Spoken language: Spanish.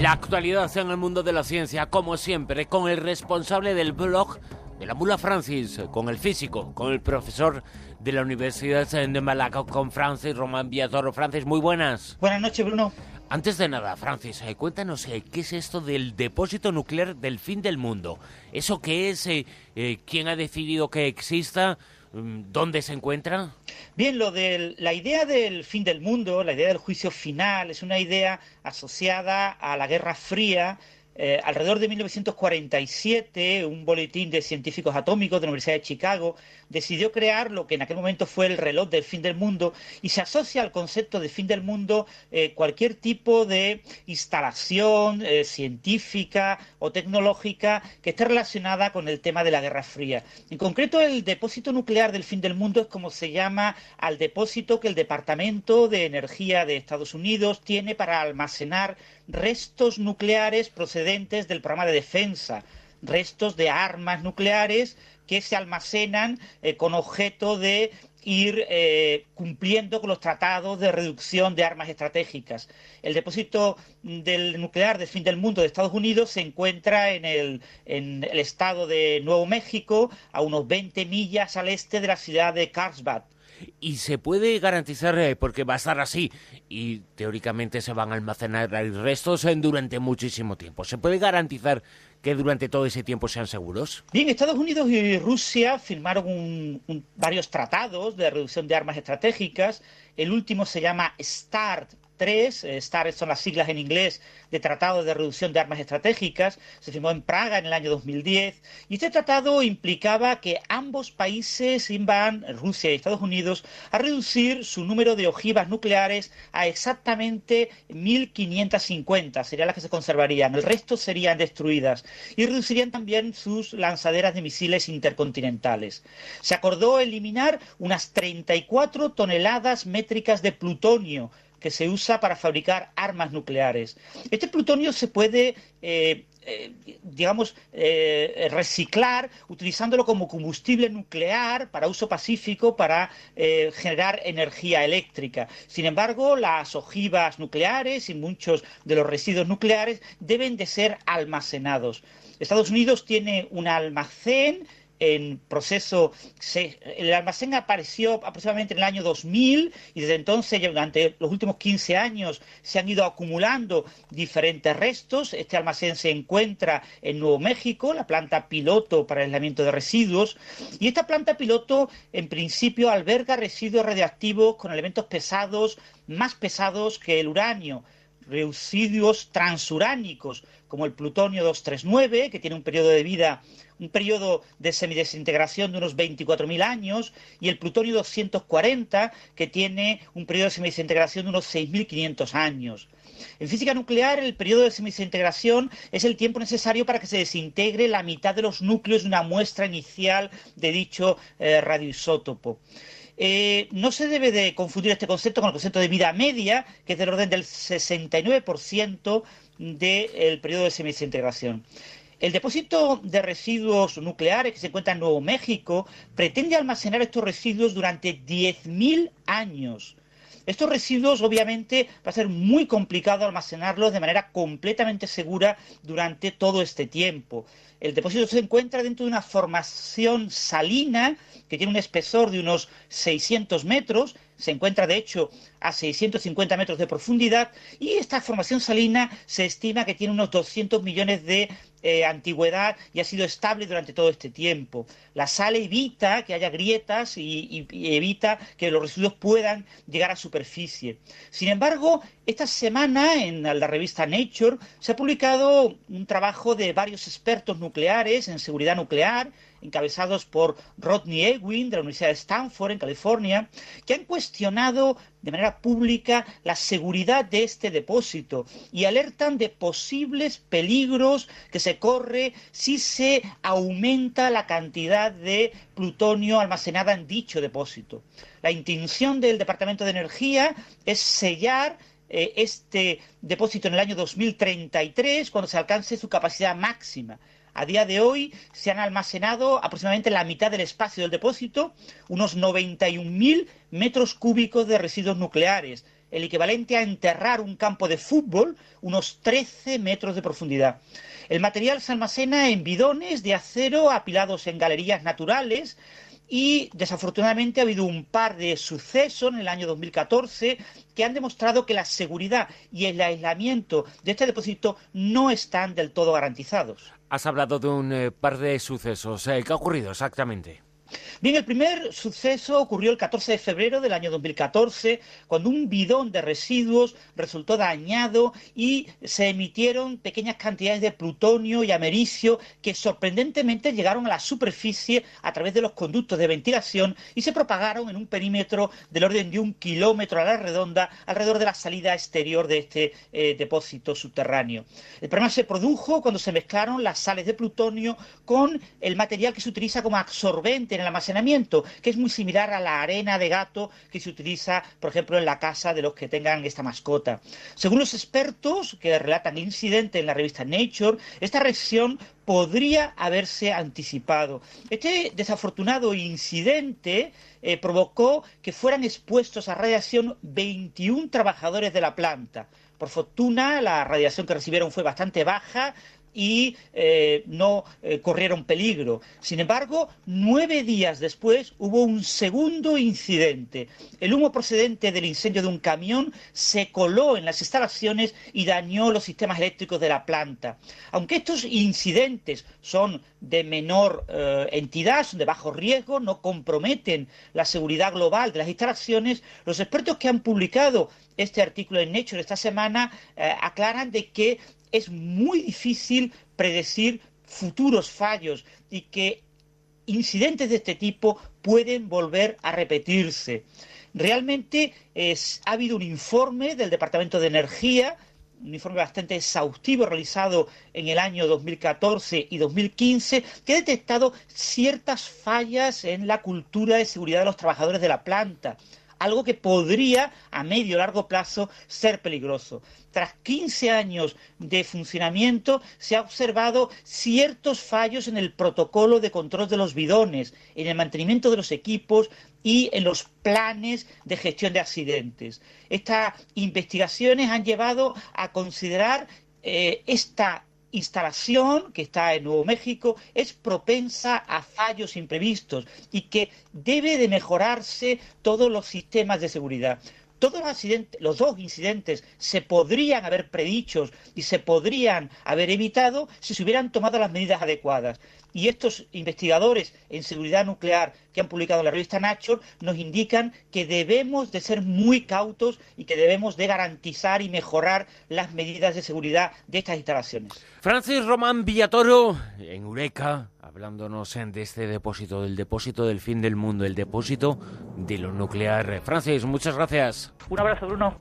La actualidad en el mundo de la ciencia, como siempre, con el responsable del blog de la Mula Francis, con el físico, con el profesor de la Universidad de Malaca, con Francis Román Villatoro. Francis, muy buenas. Buenas noches, Bruno. Antes de nada, Francis, eh, cuéntanos eh, qué es esto del depósito nuclear del fin del mundo. ¿Eso qué es? Eh, ¿Quién ha decidido que exista? Mm, ¿Dónde se encuentra? Bien, lo de la idea del fin del mundo, la idea del juicio final, es una idea asociada a la Guerra Fría eh, alrededor de 1947, un boletín de científicos atómicos de la Universidad de Chicago decidió crear lo que en aquel momento fue el reloj del fin del mundo y se asocia al concepto de fin del mundo eh, cualquier tipo de instalación eh, científica o tecnológica que esté relacionada con el tema de la Guerra Fría. En concreto, el depósito nuclear del fin del mundo es como se llama al depósito que el Departamento de Energía de Estados Unidos tiene para almacenar restos nucleares procedentes del programa de defensa, restos de armas nucleares que se almacenan eh, con objeto de ir eh, cumpliendo con los tratados de reducción de armas estratégicas. El depósito del nuclear del fin del mundo de Estados Unidos se encuentra en el, en el estado de Nuevo México, a unos 20 millas al este de la ciudad de Carlsbad y se puede garantizar, eh, porque va a estar así, y teóricamente se van a almacenar restos eh, durante muchísimo tiempo. ¿Se puede garantizar que durante todo ese tiempo sean seguros? Bien, Estados Unidos y Rusia firmaron varios tratados de reducción de armas estratégicas. El último se llama START, tres, eh, STAR son las siglas en inglés de Tratado de Reducción de Armas Estratégicas, se firmó en Praga en el año 2010, y este tratado implicaba que ambos países iban, Rusia y Estados Unidos, a reducir su número de ojivas nucleares a exactamente 1.550, serían las que se conservarían, el resto serían destruidas, y reducirían también sus lanzaderas de misiles intercontinentales. Se acordó eliminar unas 34 toneladas métricas de plutonio, que se usa para fabricar armas nucleares. Este plutonio se puede eh, eh, digamos, eh, reciclar utilizándolo como combustible nuclear para uso pacífico para generar energía eléctrica. Sin embargo, las ojivas nucleares y muchos de los residuos nucleares deben de ser almacenados. Estados Unidos tiene un almacén en proceso, el almacén apareció aproximadamente en el año 2000 y desde entonces, durante los últimos 15 años, se han ido acumulando diferentes restos. Este almacén se encuentra en Nuevo México, la planta piloto para el aislamiento de residuos. Y esta planta piloto, en principio, alberga residuos radioactivos con elementos pesados, más pesados que el uranio residuos transuránicos como el plutonio 239, que tiene un periodo de vida un periodo de semidesintegración de unos 24.000 años, y el plutonio 240, que tiene un periodo de semidesintegración de unos 6.500 años. En física nuclear, el periodo de semidesintegración es el tiempo necesario para que se desintegre la mitad de los núcleos de una muestra inicial de dicho eh, radioisótopo. Eh, no se debe de confundir este concepto con el concepto de vida media, que es del orden del 69% del periodo de semidesintegración. El depósito de residuos nucleares que se encuentra en Nuevo México pretende almacenar estos residuos durante 10.000 años. Estos residuos, obviamente, va a ser muy complicado almacenarlos de manera completamente segura durante todo este tiempo. El depósito se encuentra dentro de una formación salina que tiene un espesor de unos 600 metros, se encuentra de hecho a 650 metros de profundidad y esta formación salina se estima que tiene unos 200 millones de eh, antigüedad y ha sido estable durante todo este tiempo. La sal evita que haya grietas y, evita que los residuos puedan llegar a superficie. Sin embargo, esta semana en la revista Nature se ha publicado un trabajo de varios expertos nucleares en seguridad nuclear encabezados por Rodney Ewing de la Universidad de Stanford en California, que han cuestionado de manera pública la seguridad de este depósito y alertan de posibles peligros que se corre si se aumenta la cantidad de plutonio almacenada en dicho depósito. La intención del Departamento de Energía es sellar eh, este depósito en el año 2033 cuando se alcance su capacidad máxima. A día de hoy se han almacenado aproximadamente la mitad del espacio del depósito, unos 91.000 metros cúbicos de residuos nucleares. el equivalente a enterrar un campo de fútbol, unos 13 metros de profundidad. El material se almacena en bidones de acero apilados en galerías naturales y desafortunadamente ha habido un par de sucesos en el año 2014 que han demostrado que la seguridad y el aislamiento de este depósito no están del todo garantizados. Has hablado de un eh, par de sucesos. Eh, ¿Qué ha ocurrido exactamente? Bien, el primer suceso ocurrió el 14 de febrero del año 2014, cuando un bidón de residuos resultó dañado y se emitieron pequeñas cantidades de plutonio y americio que sorprendentemente llegaron a la superficie a través de los conductos de ventilación y se propagaron en un perímetro del orden de un kilómetro a la redonda alrededor de la salida exterior de este eh, depósito subterráneo. El problema se produjo cuando se mezclaron las sales de plutonio con el material que se utiliza como absorbente en el almacenamiento, que es muy similar a la arena de gato que se utiliza, por ejemplo, en la casa de los que tengan esta mascota. Según los expertos que relatan el incidente en la revista Nature, esta reacción podría haberse anticipado. Este desafortunado incidente eh, provocó que fueran expuestos a radiación 21 trabajadores de la planta. Por fortuna, la radiación que recibieron fue bastante baja, y eh, no eh, corrieron peligro. Sin embargo, nueve días después hubo un segundo incidente. El humo procedente del incendio de un camión se coló en las instalaciones y dañó los sistemas eléctricos de la planta. Aunque estos incidentes son de menor eh, entidad, son de bajo riesgo, no comprometen la seguridad global de las instalaciones, los expertos que han publicado este artículo en Nature esta semana aclaran de que es muy difícil predecir futuros fallos y que incidentes de este tipo pueden volver a repetirse. Realmente ha habido un informe del Departamento de Energía, un informe bastante exhaustivo realizado en el año 2014 y 2015, que ha detectado ciertas fallas en la cultura de seguridad de los trabajadores de la planta algo que podría a medio o largo plazo ser peligroso. Tras 15 años de funcionamiento se ha observado ciertos fallos en el protocolo de control de los bidones, en el mantenimiento de los equipos y en los planes de gestión de accidentes. Estas investigaciones han llevado a considerar eh, esta instalación que está en Nuevo México es propensa a fallos imprevistos y que debe de mejorarse todos los sistemas de seguridad. Todos los, accidentes, los dos incidentes se podrían haber predichos y se podrían haber evitado si se hubieran tomado las medidas adecuadas. Y estos investigadores en seguridad nuclear que han publicado en la revista Nature nos indican que debemos de ser muy cautos y que debemos de garantizar y mejorar las medidas de seguridad de estas instalaciones. Francis Román Villatoro, en Eureka, hablándonos de este depósito, del depósito del fin del mundo, el depósito de lo nuclear. Francis, muchas gracias. Un abrazo, Bruno.